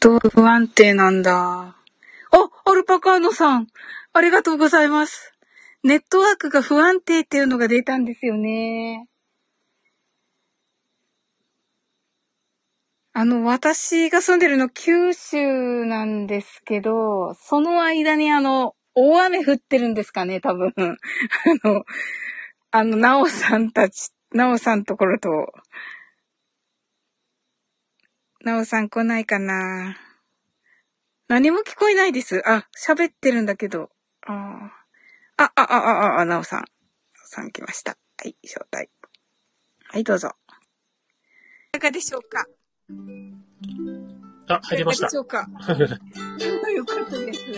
トワーク不安定なんだ。あ、アルパカーノさん。ありがとうございます。ネットワークが不安定っていうのが出たんですよね。あの、私が住んでるの九州なんですけど、その間にあの、大雨降ってるんですかね、多分。あの、あの、なおさんたち、なおさんところと、なおさん来ないかな何も聞こえないです。あ、喋ってるんだけど。ああ、あ、あ、あ、あ、なおさん。さん来ました。はい、招待。はい、どうぞ。いかがでしょうか？あ、入りました。いかがでしょうか？よかったです。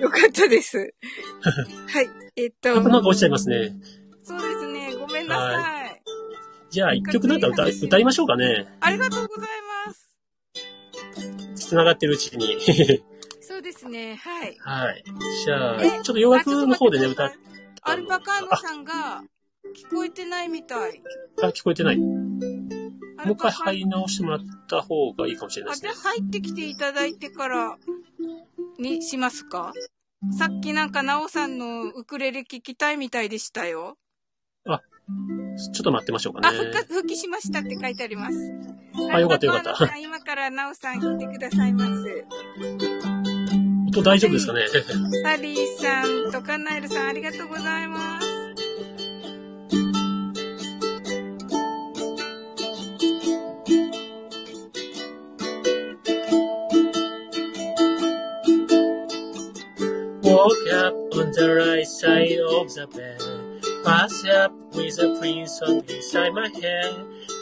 よかったです。はい、えっと。なんか落ちちゃいますね。そうですね。ごめんなさい。じゃあ、一曲なんか歌歌いましょうかね。ありがとうございます。繋がってるうちに。そうですね。はい。はい。じゃあ、ちょっと洋楽の方でね、歌っアルパカーノさんが聞こえてないみたい。あ、聞こえてない。もう一回入り直してもらった方がいいかもしれないですね。あ、じゃあ入ってきていただいてからにしますかさっきなんかなおさんのウクレレ聞きたいみたいでしたよ。あ、ちょっと待ってましょうかね。あ、復活、復帰しましたって書いてあります。あ、よかったよかった。今からなおさん弾いてくださいます。音大丈夫ですかね？サリーさんとカナエルさんありがとうございます。Woke up on the right side of the bed. Pass up with a prince on inside my head.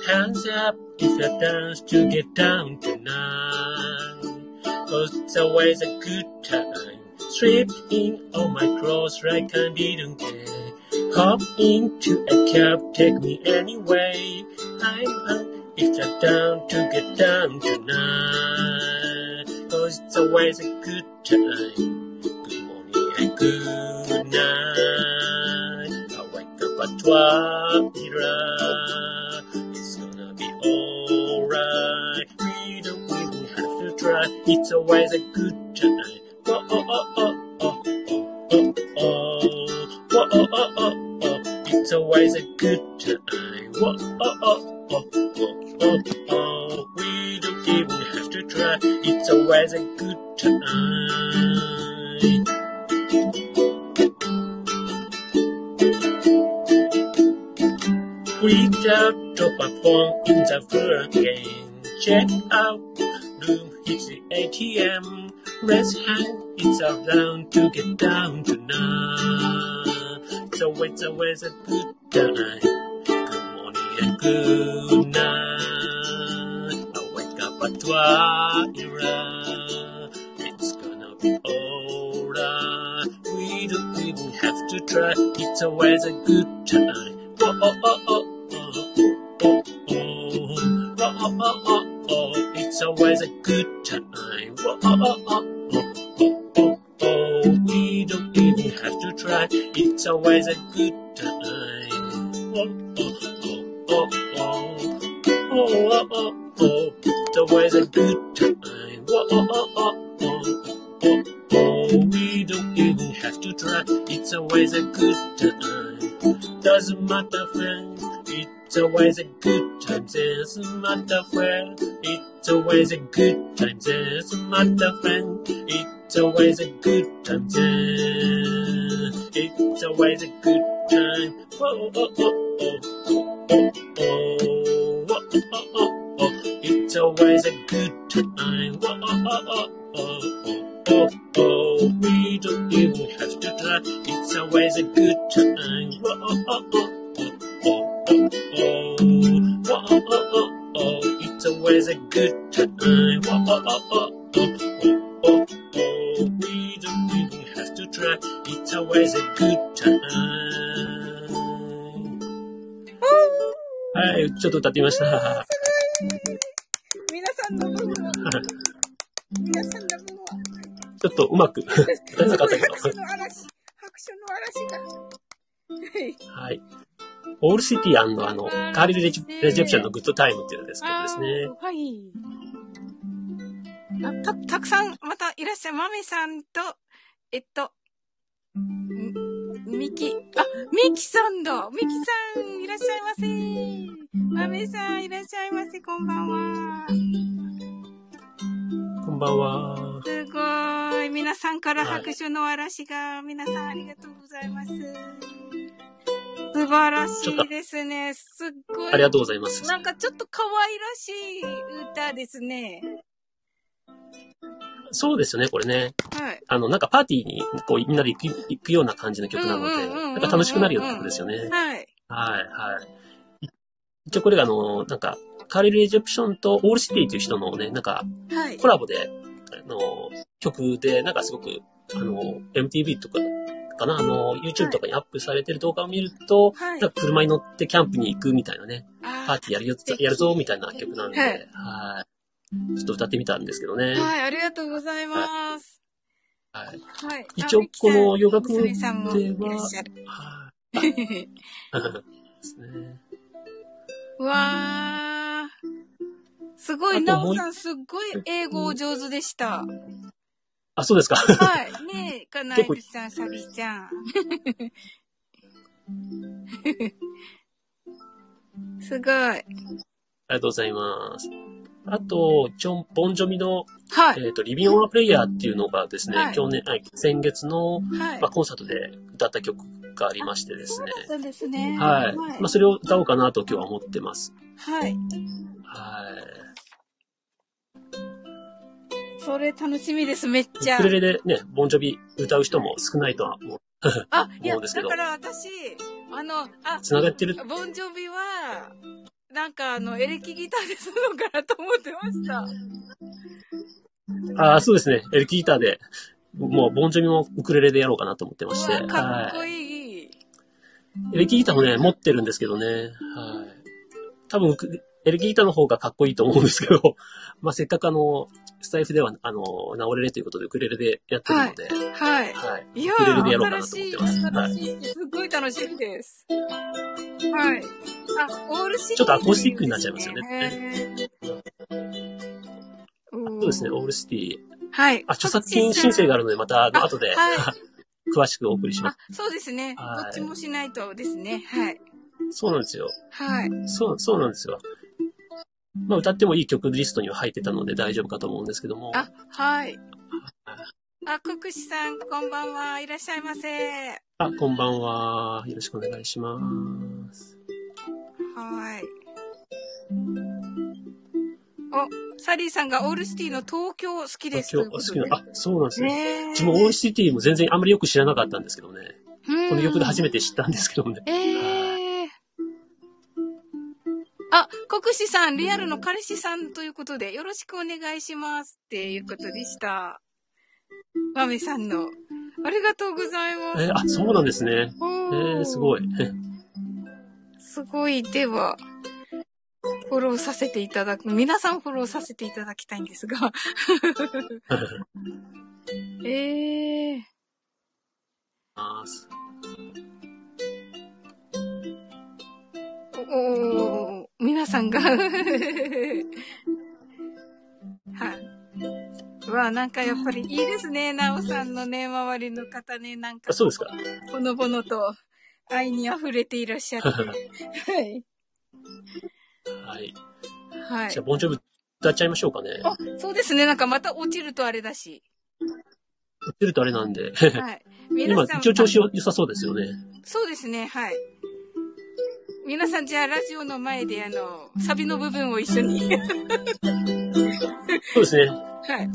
Hands up if you dance to get down tonight. Cause it's always a good time. Stripped in all my clothes like I didn't care. Hop into a cab, take me anyway. I'm up if you're down to get down tonight. Cause it's always a good time Good morning and good up. It's gonna be alright. We don't even have to try. It's always a good time. Oh oh oh oh oh oh oh oh oh oh oh oh oh. It's always a good time. Oh oh oh oh oh oh oh. We don't even have to try. It's always a good time. We just drop a phone in the again. Check out room, hit the ATM. Let's it's around to get down tonight. So it's always a good time. Good morning and good night. I wake up at twilight. It's gonna be alright. We don't even have to try. It's always a good time. It's always a good time. Oh, oh, oh, oh, oh, oh, We don't even have to try. It's always a good time. Oh, oh, oh, oh, oh, oh, oh, oh. oh. It's always a good time. Oh, oh, oh, oh, oh, oh, oh. We don't even have to try. It's always a good time. Doesn't matter, friend. It's always a good time. Doesn't matter, friend. It's always a good time. Doesn't matter, friend. It's always a good time. It's always a good time. Oh, oh, oh, oh, oh, oh, oh, oh, oh, oh. It's always a good time. Oh, oh, oh, oh, oh, oh, oh. We don't even have to try. It's always a good time. Oh, oh, oh, oh, oh, oh, oh, oh, always a good time. Whoa, oh, oh, oh, oh, oh, oh, We don't even have to try. It's always a good time. はい、ちょっと歌ってみました。皆さんの分は、皆さんの分は、ちょっとうまくオールシティあの、カーリルレジェプションのグッドタイムっていうんですけどですね。はい。あた、たくさんまたいらっしゃる。まめさんと、えっと、んみき、あ、みきさんだ。みきさん、いらっしゃいませ。まめさん、いらっしゃいませ。こんばんは。こんばんは。すごい。皆さんから拍手の嵐が、皆さんありがとうございます。素晴らしいですね。すっごい。ありがとうございます。なんかちょっと可愛らしい歌ですね。そうですよね、これね。はい。あの、なんかパーティーに、こう、みんなで行く行くような感じの曲なので、なんか楽しくなるような曲ですよね。はい。はい、はい。い一応これがあの、なんか、カーレル・エジプションとオールシティという人のね、なんか、はい。コラボで、あの、曲で、なんかすごく、あの、MTV とか、かな、あの、YouTube とかにアップされてる動画を見ると、はい車に乗ってキャンプに行くみたいなね、パーあティーやるよ、やるぞ、みたいな曲なんで、ははいい。ちょっと歌ってみたんですけどね。ーはい、ありがとうございます。はい。はい。一応この洋楽娘さんもいでは。はい。ですね。うわー。すごい、なおさん、すっごい英語お上手でした。あ、そうですか。はい。ねえ、かなさん、さびちゃん。すごい。ありがとうございます。あと、ジョン、ボンジョミの、はい。えっ、と、リビンオアプレイヤーっていうのがですね、はい去年、はい先月の、はいまあ、。コンサートで歌った曲がありましてですね。そうですね。はい。まあ、それを歌おうかなと今日は思ってます。はい。はい。それ楽しみです、めっちゃウク。レレでね、ボンジョビ歌う人も少ないとは思う。あ、いや、だから私、あの、あ、繋がってる？ボンジョビは、なんかあの、エレキギターでするのかなと思ってました。ああ、そうですね。エレキギターで、もう、ボンジョビもウクレレでやろうかなと思ってまして。かっこはい。いい。エレキギターもね、持ってるんですけどね。はい。多分ウク、エレキギターの方がかっこいいと思うんですけど、まあ、せっかくあの、スタイフでは、あの、直れれということでウクレレでやってるので、はい。はい。いやウクレレでやろうー、かなと思ってます。はい。新しい。すっごい楽しみです。はい。あ、オールシティ、ちょっとアコースティックになっちゃいますよねね。そうですね、オールシティ。はい。あ、著作権申請があるので、また、あのあ後で、は 詳しくお送りしまあす。、そうですね。はいどっちもしないとですね。はい。そうなんですよ。はい。そう、そうなんですよ。まあ、歌ってもいい曲リストには入ってたので大丈夫かと思うんですけども。あ、はい。あ、国士さん、こんばんは。いらっしゃいませ。あ、こんばんは。よろしくお願いします。はい。お、サリーさんがオールシティの東京好きです。今日好きな、あ、そうなんですね。自分オールシティも全然あんまりよく知らなかったんですけどね。うんこの曲で初めて知ったんですけどね。ええ国士さん、リアルの彼氏さんということで、よろしくお願いしますっていうことでした。マメさんの。ありがとうございます。えーあ、そうなんですね。おえー、すごい。すごい。では、フォローさせていただく。皆さんフォローさせていただきたいんですが。ええまお皆さんが。はわ、なんかやっぱりいいですね。なおさんのね、周りの方ね、なんかあ、そうですか。ほのぼのと愛に溢れていらっしゃって。はい。はい。はいじゃあ、。ボンジョブ歌っちゃいましょうかね。あ、そうですね。なんかまた落ちるとあれだし。売ってるとあれなんで。はい。今、皆さん一応調子良さそうですよね。そうですね、はい。皆さん、じゃあ、ラジオの前で、あの、サビの部分を一緒に。は そうですね。い。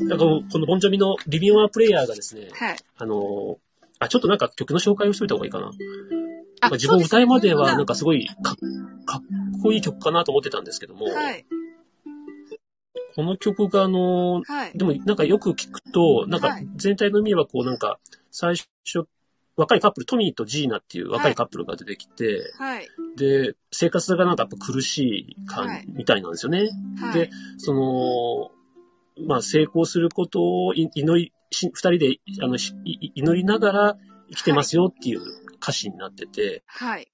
なんかこのボンジョビのリビングアプレイヤーがですね、はい。あのーあ、ちょっとなんか曲の紹介をしといた方がいいかな。あまあ、自分歌いまではなんか、かすごいかかっこいい曲かなと思ってたんですけども、はい。この曲があのーはい。でもなんかよく聞くと、なんかはい全体の意味はこうなんか最初、若いカップル、トミーとジーナっていう若いカップルが出てきて、はい。で、生活がなんかやっぱ苦しい感、はいみたいなんですよね。はい。でその、まあ成功することをい祈り、し二人であの祈りながら生きてますよっていう歌詞になってて、はい。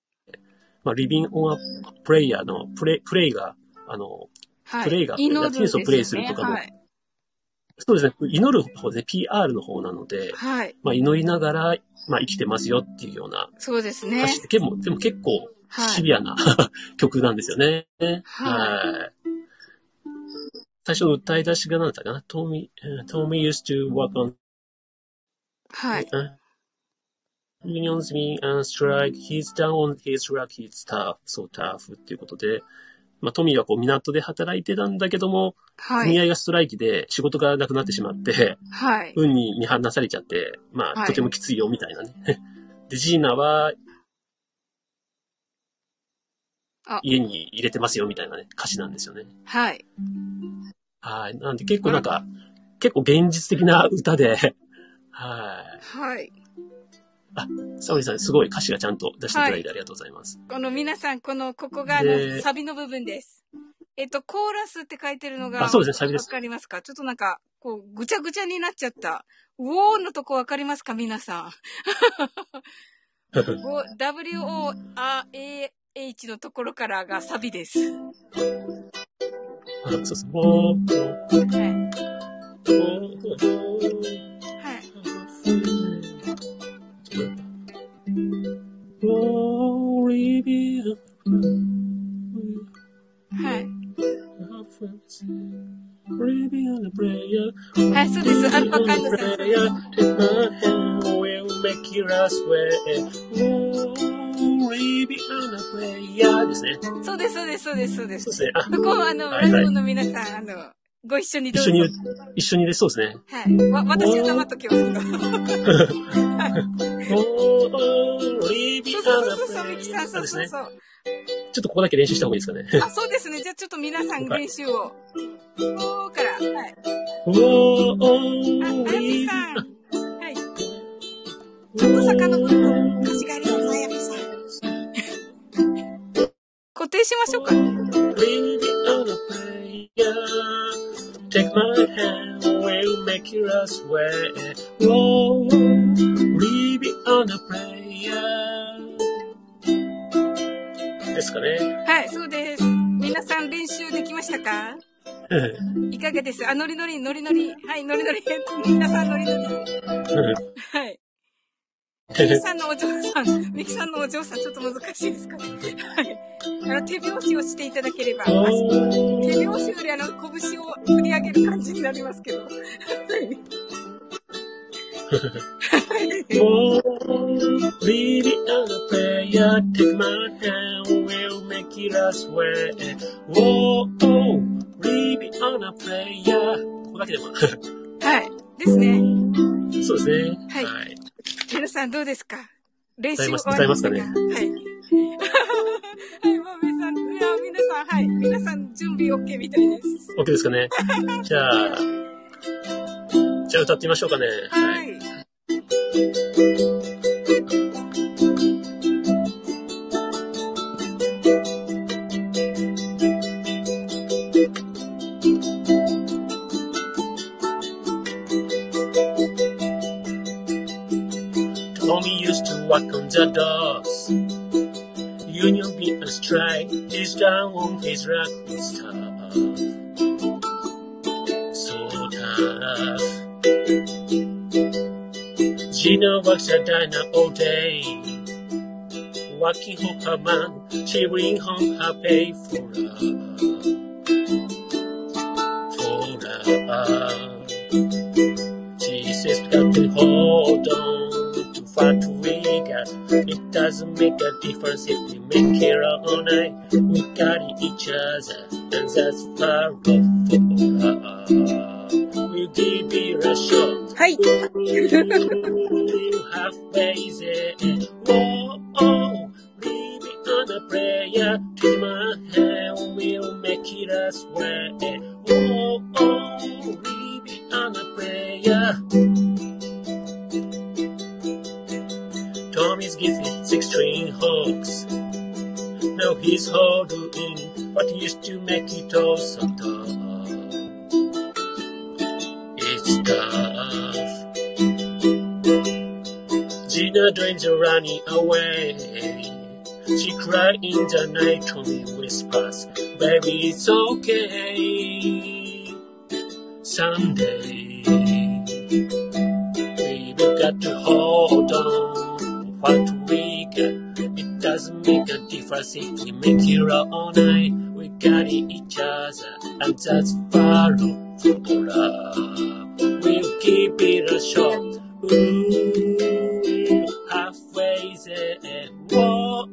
まあ、リビンオンアプレイヤーのプレイ、プレイが、あの、はい。プレイがテニスをプレイするとかもはい。そうですね。祈る方で PR の方なので、はい。まあ祈りながら、まあ生きてますよっていうようなそうですね歌。詞で、でもでも結構はい。シビアな、曲なんですよね。はいはい。最初の歌い出しが何だったかな ?Tommy, uh, Tommy used to work on はい。uh, unions me and strike. He's down on his luck. He's tough. So tough. っていうことで、まあ、トミーはこう港で働いてたんだけども、はい。組合がストライキで仕事がなくなってしまって、はい。運に見放されちゃって、まあ、はいとてもきついよ、みたいなね。で、ジーナはあ、家に入れてますよ、みたいなね、歌詞なんですよね。はい。はい。なんで結構なんか、結構現実的な歌で、はい。はい。サオリさん、すごい歌詞がちゃんと出していただいてありがとうございます。この皆さん、この、ここがあでの、サビの部分です。えっと、コーラスって書いてるのが、あそうですねサビですわかりますか？ちょっとなんか、こう、ぐちゃぐちゃになっちゃった。ウォーのとこわかりますか？皆さん。ご W-O-R-A-H のところからがサビです。はそうそう。はい。はい。はい、そうです。アルパカンドさん。すね。そうです、そうです、そうです、そうです。そうですそこを、あの、はいはいラジオの皆さん、あの、ご一緒にどうぞ。一緒に、一緒にで、そうですね。はい。わ、私は黙っときますけど。Glory そうそうそうそう、ミキさん、そう。そうそう。ちょっとここだけ練習した方がいいですかね。あ、そうですね。じゃあちょっと皆さん練習を。ここから。はい。あ、あやみさん。はい。ちょっと遡ると、歌詞があります、あやみさん。固定しましょうか。A take my hand, we'll make it us way. Oh, baby on a prayer. ですかね。はい、そうです。皆さん練習できましたか？いかがです？あ、ノリノリ、ノリノリ。はい、ノリノリ。皆さんノリノリ。はい。ミキさんのお嬢さん、ミキさんのお嬢さん、ちょっと難しいですかね。はい。あの、手拍子をしていただければ。あ手拍子よりあの、拳を振り上げる感じになりますけど。はい。Oh, baby on a prayer, take my hand, we'll make it us way. Oh, oh, baby on a prayer. ここだけでも。はい。ですね。そうですね。はいはい。皆さんどうですか？練習終わりましたか？歌いますはい。皆さん、いや、皆さん、はい。皆さん、準備 OK みたいです。OK ですかね。じゃあ、じゃあ歌ってみましょうかね。はい。Tommy used to work on the docks. Union beat a strike. He's down on his luck. He's tough. So tough. Gina works at diner all day. Working for her man. She bring home her pay for love. For love. She says got to hold on to fight to got. It doesn't make a difference if we make it all night. We got each other, and that's far off for. Uh, we'll give it a shot. はい。Ooh, halfway there. Oh, oh, leave it on a prayer. Take my hand, we'll make it us way. Oh, oh, leave it on a prayer. Tommy's getting six string hooks. Now he's holding what used to make it all so tough. It's tough. Gina dreams are running away. She cried in the night, Tommy whispers, Baby, it's okay. someday. We've got to hold on doesn't make a difference if we make it all night. We got each other, and that's far from love. We'll keep it a shot. Ooh, halfway there. Whoa,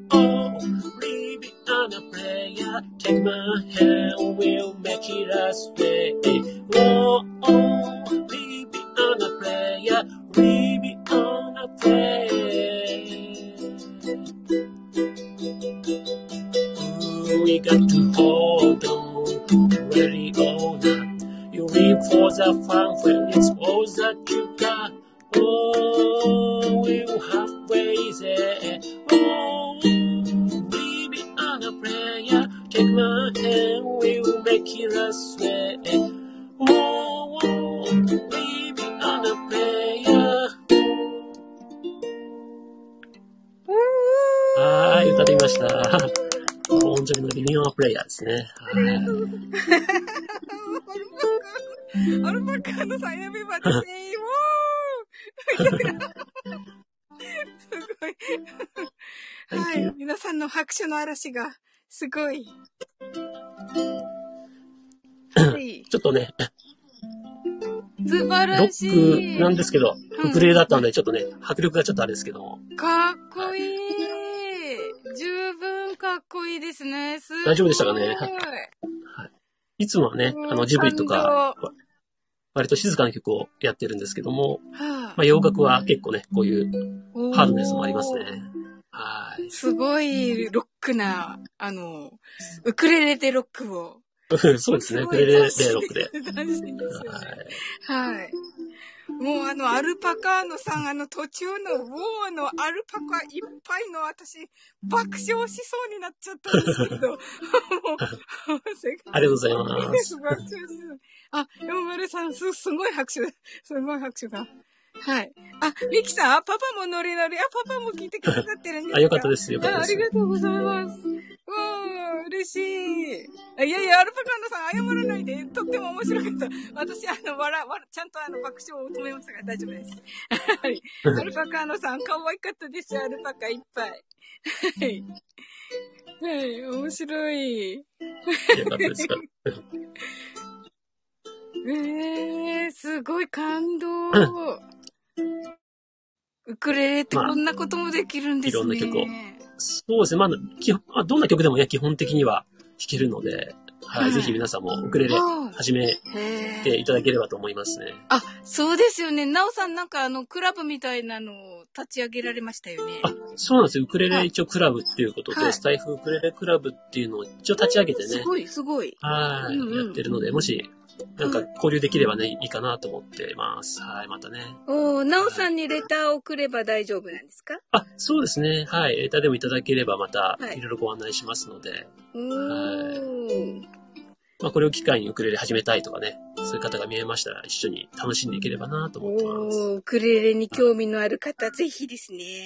leave it on a prayer. Take my hand, we'll make it a stay. Whoa, leave it on a prayer. Leave a farm when 手の嵐が、すごい。はい。ちょっとね、素晴ロらしい。ックなんですけど、うんウクレレだったので、ちょっとね、迫力がちょっとあれですけども、かっこいい。十分かっこいいですね。す。大丈夫でしたかね？いつもはね、うんあの、ジブリとか、感割と静かな曲をやってるんですけども、はまあ、洋楽は結構ね、こういうあハードネスもありますね。はい。すごいロックな、あの、ウクレレでロックを。そうですね、ウクレレでロックで。ねはい。はい。もうあの、アルパカーノさん、あの途中のウォーのアルパカいっぱいの私、爆笑しそうになっちゃったんですけど。ありがとうございます。爆笑しそう。あ、ヨンマルさん、す、すごい拍手、すごい拍手が。はい。あ、ミキさん、あパパもノリノリ。あ、パパも聞いてくださってるんですかあ、よかったです、よかったああです。りがとうございます。わあ、嬉しい。あいやいや、アルパカンドさん謝らないで。とっても面白かった。私、あの、笑、笑、ちゃんとあの、爆笑を止めましたから大丈夫です。はい。アルパカンドさん、可愛かったですよ、アルパカいっぱい。はい。はい、面白い。よかったですか。ええー、すごい感動。ウクレレってこんなこともできるんですね。まあいろんな曲をそうですね、まあ、基本まあ、どんな曲でもね、基本的には弾けるので、ははいい、ぜひ皆さんもウクレレは始めてえ。いただければと思いますね。あ、そうですよね。なおさんなんかあの、クラブみたいなのを立ち上げられましたよね。あ、そうなんですよ。ウクレレ一応クラブっていうことで、はいスタイフウクレレクラブっていうのを一応立ち上げてね、すごい、すごい。はい、うんうんやってるので、もし、なんか交流できればね、いいかなと思ってます。はい、またね。おーなおさんにレターを送れば大丈夫なんですか？あ、そうですね。はい。レターでもいただければまたはいいろいろご案内しますので、おー。まあこれを機会にウクレレ始めたいとかね、そういう方が見えましたら一緒に楽しんでいければなと思ってます。おー、ウクレレに興味のある方、ぜひですね。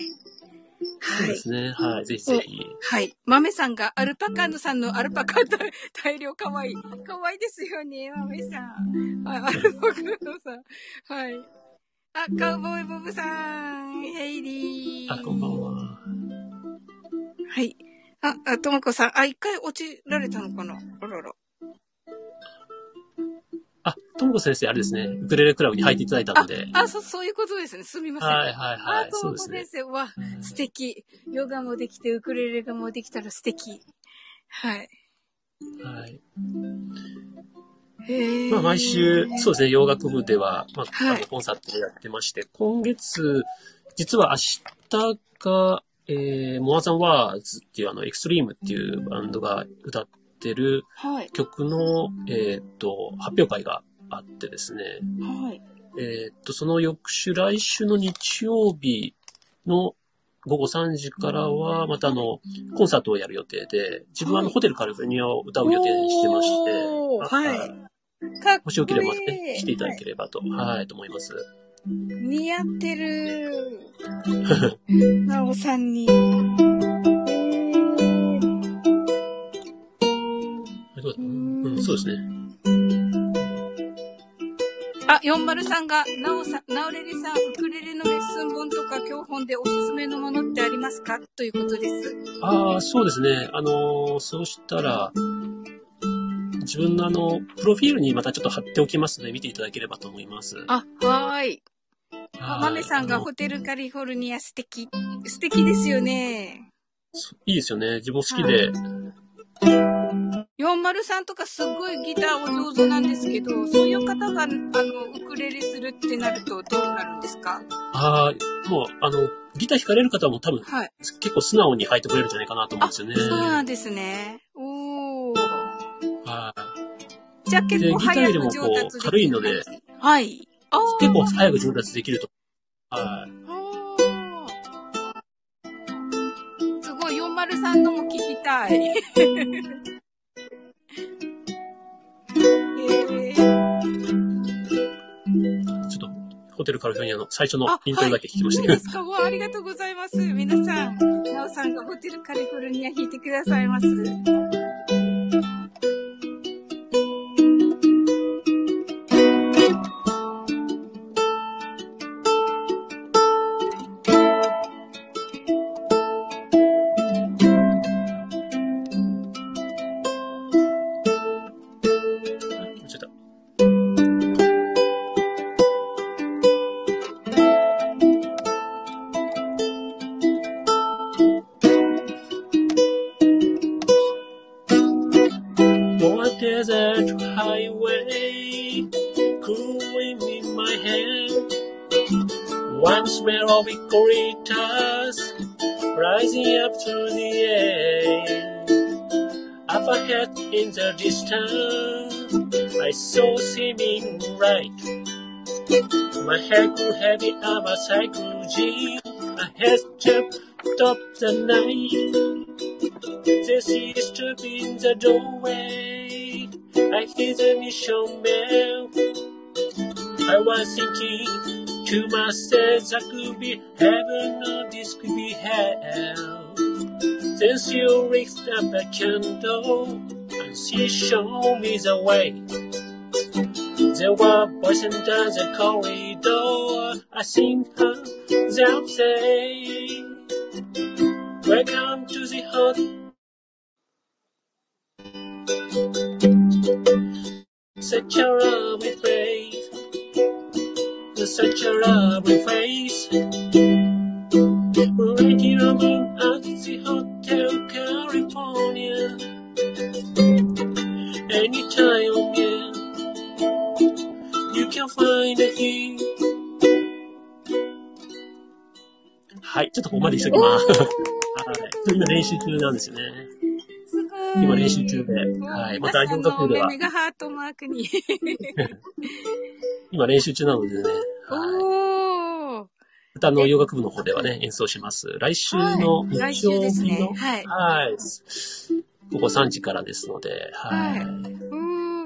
はい。そうですね。はい。ぜひぜひ。はい。豆さんがアルパカーノさんのアルパカ大 大量かわいい。かわいいですよね、豆さん。はい、アルパカーノさん。はい。あ、カウボーイボブさん。ヘイリー。あ、こんばんは。はい。あ、あ、ともこさん。あ、一回落ちられたのかな？あらら。あ、ともこ先生、あれですね。ウクレレクラブに入っていただいたので。あ、そ、そういうことですね。すみません。はいはいはい。あ、ともこ先。生。わ、素敵。ヨガもできて、ウクレレがもできたら素敵。はい。はい。まあ、毎週、そうですね、洋楽部では、まあ、はいあのコンサートをやってまして、今月、実は明日が、えー、モアザンワーズっていうあの、エクストリームっていうバンドが歌ってるはい。曲の、えーっと、発表会があってですね、はい。えーっと、その翌週、来週の日曜日の午後3時からは、またあの、コンサートをやる予定で、自分はあの、はいホテルカリフォルニアを歌う予定にしてまして、はい。かっこいい。もしよければね、来ていただければと、はい、と思います。似合ってる。なおさんに。そうですね。あ、403が、なおさん、なおれりさん、ウクレレのレッスン本とか教本でおすすめのものってありますか？ということです。ああ、そうですね。あのーそうしたら、自分のあの、プロフィールにまたちょっと貼っておきますので、見ていただければと思います。あ、はーい。はいマメさんがホテルカリフォルニア素敵。素敵ですよね。そいいですよね。自分好きで。403とかすごいギターお上手なんですけど、そういう方が、あの、ウクレレするってなるとどうなるんですか？ああ、もう、あの、ギター弾かれる方も多分、はい。結構素直に弾いてくれるんじゃないかなと思うんあ、ですよね。そうなんですね。おー。はい。じゃあ結構でギター早くよりもこう軽いので。はい。結構早く上達できると。はい。すごい、403のも聞きたい。ちょっと、ホテルカリフォルニアの最初の、イントロだけ聞きましたけど。はい、いいですかわあありがとうございます。皆さん、なおさんがホテルカリフォルニア弾いてくださいます。Right. My head grew heavy as a cycle G. I had jumped up the night. The sea stood in the doorway. I hear the mission bell. I was thinking to myself that could be heaven or this could be hell. Then she raised up a candle and she showed me the way. There were boys under the corridor. I seen her them say, Welcome to the hut. Such a lovely face, such a lovely face. Waiting on me at the Hotel California. Anytime, can find a key. はい、ちょっとここまでにしときます。はい。今練習中なんですよね。すごい。今練習中で。はい。また、洋楽部ではメ、ガハートマークに。今練習中なのでね。はい。また、あの、洋楽部の方ではね、演奏します。来週のはい来日曜日の、ね。はい。はい。午後3時からですので、はい。はい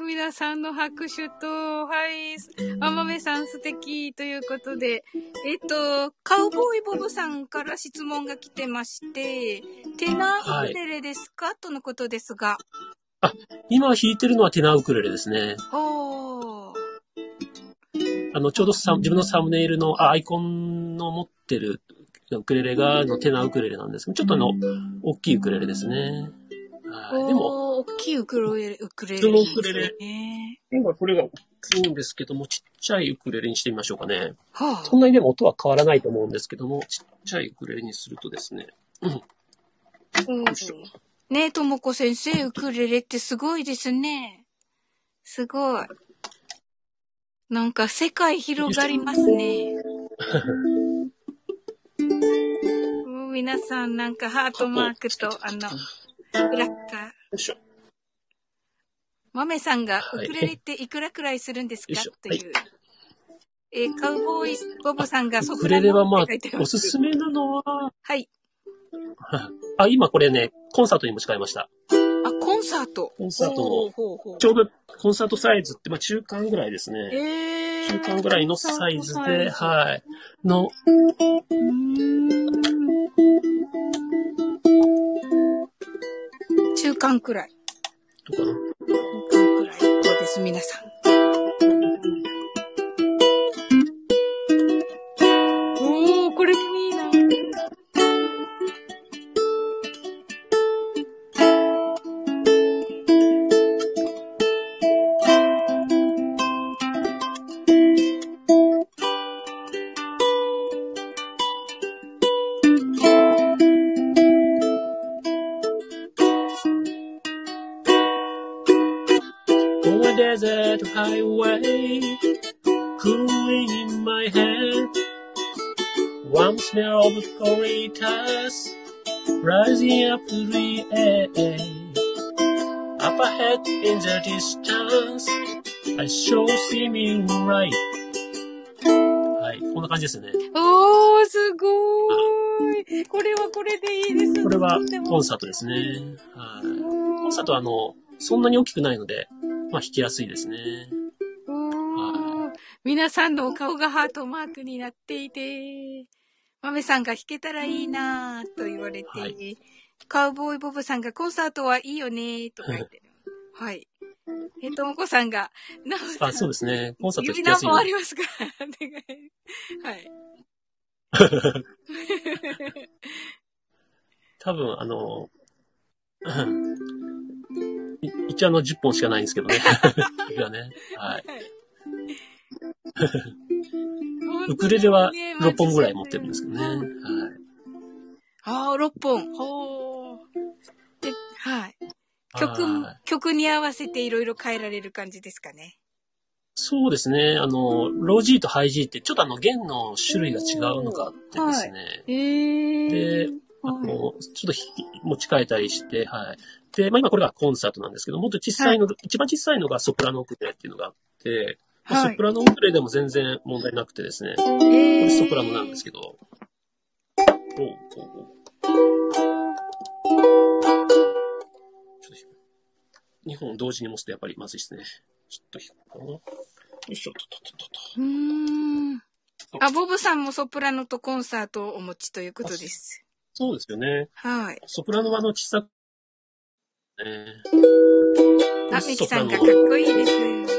皆さんの拍手と、はい、あまめさん素敵ということで、えっと、カウボーイボブさんから質問が来てまして、テナーウクレレですか、とのことですが。今弾いてるのはテナーウクレレですね。おー。あの、ちょうどサ自分のサムネイルのあアイコンの持ってるウクレレがあのテナーウクレレなんですけど、ちょっとあの、大きいウクレレですね。はい。でも、大きいウクレレ、ウクレレ。普通のウクレレね。今これが大きいんですけども、ちっちゃいウクレレにしてみましょうかね。はそんなにでも音は変わらないと思うんですけども、ちっちゃいウクレレにするとですね、あ。うんねえ、ともこ先生、ウクレレってすごいですね。すごい。なんか世界広がりますね。もう皆さんなんかハートマークと、あの、クラッカー。よいしょ。マメさんが、はいウクレレっていくらくらいするんですか？よいという。えーカウボーイボブさんがソウクレフラノレはまあおすすめなのは、はい。あ、今これね、コンサートにも使いました。あ、コンサート。コンサートちょうどコンサートサイズって、まあ中間ぐらいですね。えー。中間ぐらいのサイズで、はい。の、中間くらい。どうかな？です、皆さん。Highway, cooling in my head. One smell of corritas rising up to the air. Up ahead in the distance, I saw seeming right. はい、こんな感じですね。おー、すごーい。これはこれでいいですね。これはコンサートですね。はい。コンサートはあの、そんなに大きくないので、まあ弾きやすいですね。皆さんのお顔がハートマークになっていて、豆さんが弾けたらいいなぁと言われて、はいカウボーイボブさんがコンサートはいいよねーと書いてる。はい。え、ともこさんが、なおさんあ、そうですね。コンサート弾指きやすいので。何本ありますか。はい。多分、あの、うんい一応あの10本しかないんですけどね。指はね。はい。ウクレレは6本ぐらい持ってるんですけどね。はい。ああ、6本。ほー。で、はい。曲はい、曲に合わせていろいろ変えられる感じですかね。そうですね。あの、ロー G とハイ G ってちょっとあの弦の種類が違うのがあってですね。えー。で、あの、ちょっとひ持ち替えたりして、はい。で、まあ今これがコンサートなんですけど、もっと小さいの、一番小さいのがソプラノウクレレっていうのがあって、ソプラノウクレレでも全然問題なくてですね、こえれーソプラノなんですけど、おうおうおうちょっと低い2本同時に持つとやっぱりまずいですね。ちょっと低いかな。よいしょ、ととととと。うーん。あ、ボブさんもソプラノとコンサートをお持ちということです。そうですよね。はい。ソプラノはあの小さあ、ミキさんがかっこいいです。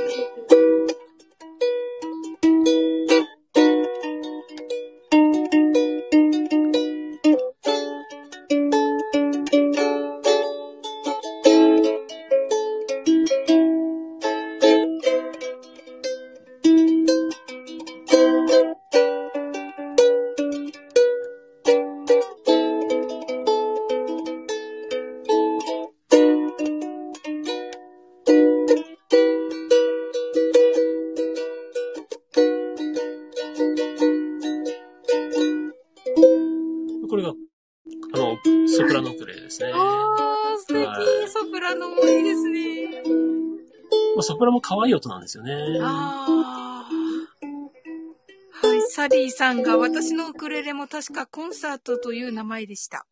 可愛い音なんですよね。あー。はい、サリーさんが、私のウクレレも確かコンサートという名前でした。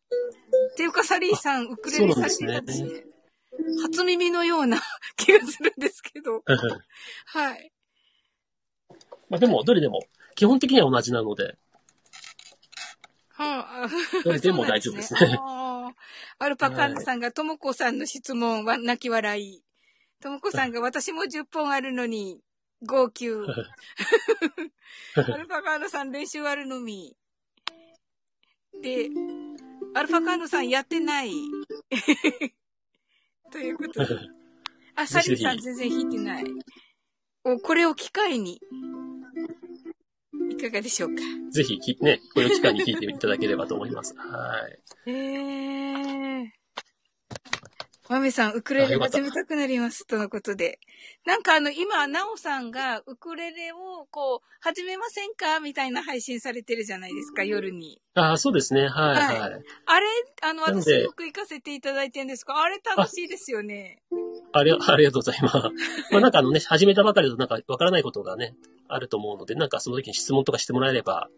っていうか、サリーさん、ウクレレされてたんですね。初耳のような気がするんですけど。はい。まあでも、どれでも、基本的には同じなので、はあ、どれでも大丈夫ですねアルパカンヌさんが、ともこさんの質問は泣き笑い。ともこさんが、私も10本あるのに、号泣。アルパカーノさん練習あるのみ。で、アルパカーノさんやってない。ということで。あ、サリーさん全然弾いてない。お、これを機会に。いかがでしょうか。ぜひき、ね、これを機会に聞いていただければと思います。はい。へー。マメさん、ウクレレ始めたくなります。とのことで。なんかあの、今、ナオさんがウクレレをこう、始めませんかみたいな配信されてるじゃないですか、夜に。ああ、そうですね。はい、はいはい。あれ、あの、私よく行かせていただいてるんですが、あれ楽しいですよね。ありありがとうございます。まあなんかあのね、始めたばかりだとなんかわからないことがね、あると思うので、なんかその時に質問とかしてもらえれば、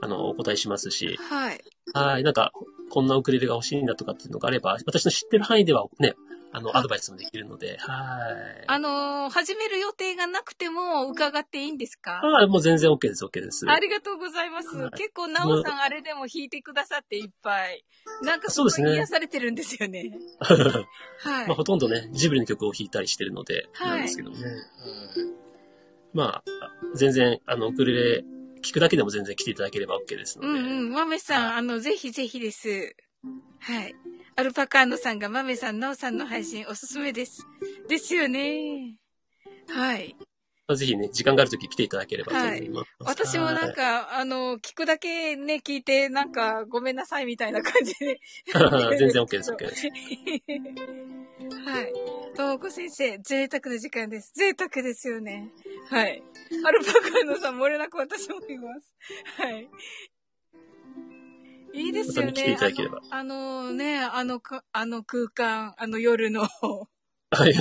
あの、お答えしますし、はい。はい、なんか、こんなウクレレが欲しいんだとかっていうのがあれば、私の知ってる範囲ではね、あの、あアドバイスもできるので、はい。あのー始める予定がなくても伺っていいんですか？ああ、もう全然 OK です、OK です。ありがとうございます。はい結構、なおさんあれでも弾いてくださっていっぱい。なんかすごいそうですね癒されてるんですよね。はい。まあ、ほとんどね、ジブリの曲を弾いたりしてるので、はいなんですけどね。はいまあ、全然、あの、ウクレレ、聞くだけでも全然来ていただければ OK ですので。うんうん。マメさん、あの、ぜひぜひです。はい。アルパカーノさんがマメさん、ナオさんの配信おすすめです。ですよね。はい。まあぜひね、時間があるとき来ていただければと思います。私もなんはいか、あの、聞くだけね、聞いて、なんか、ごめんなさいみたいな感じで。全然 OK です、OK です。はい。ともこ先生、贅沢な時間です。贅沢ですよね。はい。アルパカーノさん、漏れなく私もいます。はい。いいですよね。あのあのね、あのか、あの空間、あの夜の、はい。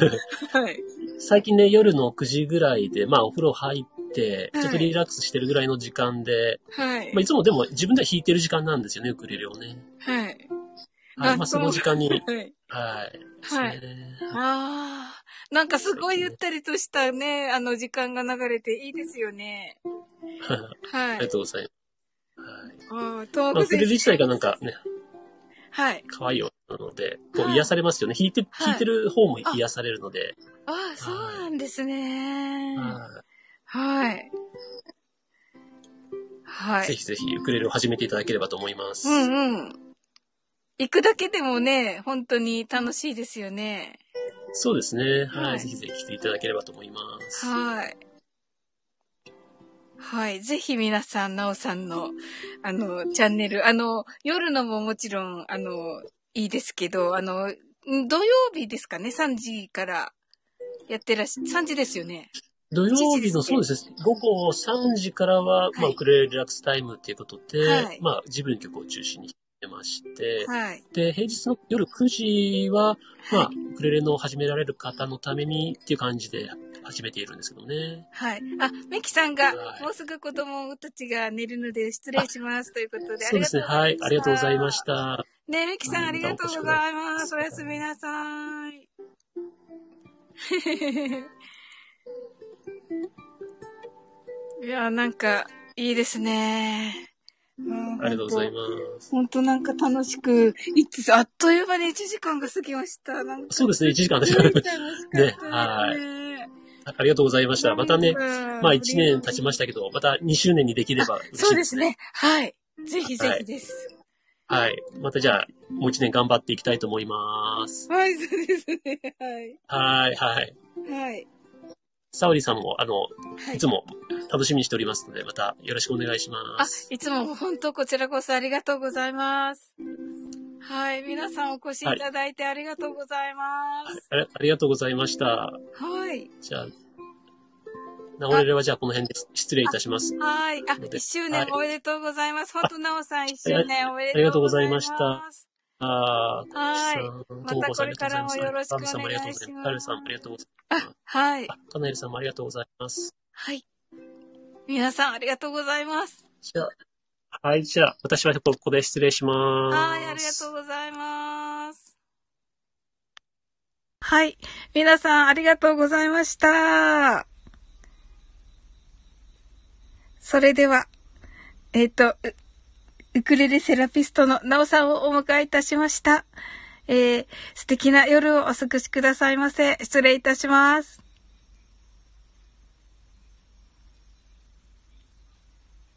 はい。最近ね、夜の9時ぐらいで、まあお風呂入って、はいちょっとリラックスしてるぐらいの時間で、はいまあい。つもでも自分では弾いてる時間なんですよね、ウクレレをね。はい。はい。あまあその時間に、はい。はい。はいああ、なんかすごいゆったりとしたね、あの時間が流れていいですよね。はいありが。とうございます。はい。ああ、東まあ、ウクレレ北先自体がなんかね、はい。可愛い音なので、こはいう癒されますよね。弾いて、はい弾いてる方も癒されるので、ああ、そうなんですね。ははい。はいい。ぜひぜひウクレレを始めていただければと思います。うんうん。行くだけでもね、本当に楽しいですよね。そうですね。はい。はいぜひぜひ来ていただければと思います。はい。はい。ぜひ皆さん、なおさんの、あの、チャンネル、あの、夜のももちろん、あの、いいですけど、あの、ん土曜日ですかね、3時からやってらっしゃ、3時ですよね？土曜日の、そうですね。午後3時からは、まあ、はいウクレレリラックスタイムっていうことで、はいまあ、自分の曲を中心にてまして、はい。で、平日の夜9時は、まあは、ウクレレの始められる方のためにっていう感じで始めているんですけどね。はい。あ、メキさんが、はいもうすぐ子供たちが寝るので失礼しますということで、あそうですね。はい。ありがとうございまし。た。ねえ、メキさんありがとうございます。おやすみなさい。いや、なんか、いいですね。うんありがとうございます。本当なんか楽しく、いつ、あっという間に1時間が過ぎました。そうですね。1時間でしたねはいね。ありがとうございました。またね、ままあ1年経ちましたけど、また2周年にできれば嬉しいそうです。ね。はい。ぜひぜひです。はい。またじゃあ、もう1年頑張っていきたいと思います。はい、そうですね。はい。はい、はい。はい。沙織さんも、あの、はいいつも楽しみにしておりますので、またよろしくお願いしまあす。、いつも本当こちらこそありがとうございます。はい。皆さんお越しいただいてありがとうございます。ありありがとうございました。はい。じゃあ、なおれれはじゃあこの辺で失礼いたします。はい。あ、ので一周年はいおめでとうございます。本当なおさん一周年おめでとうございます。ありがとうございましたあー、はいまたこれからもよろしくお願いします。カルさんもありがとうございあます。、はい。あ、カナエルさんもありがとうございます。はい。皆さんありがとうございます。じゃあ、はい、じゃあ、私はここで失礼します。はい、ありがとうございます。はい。皆さん、ありがとうございました。それでは、えっ、と、うウクレレセラピストのなおさんをお迎えいたしました。えー、素敵な夜をお過ごしくださいませ。失礼いたします。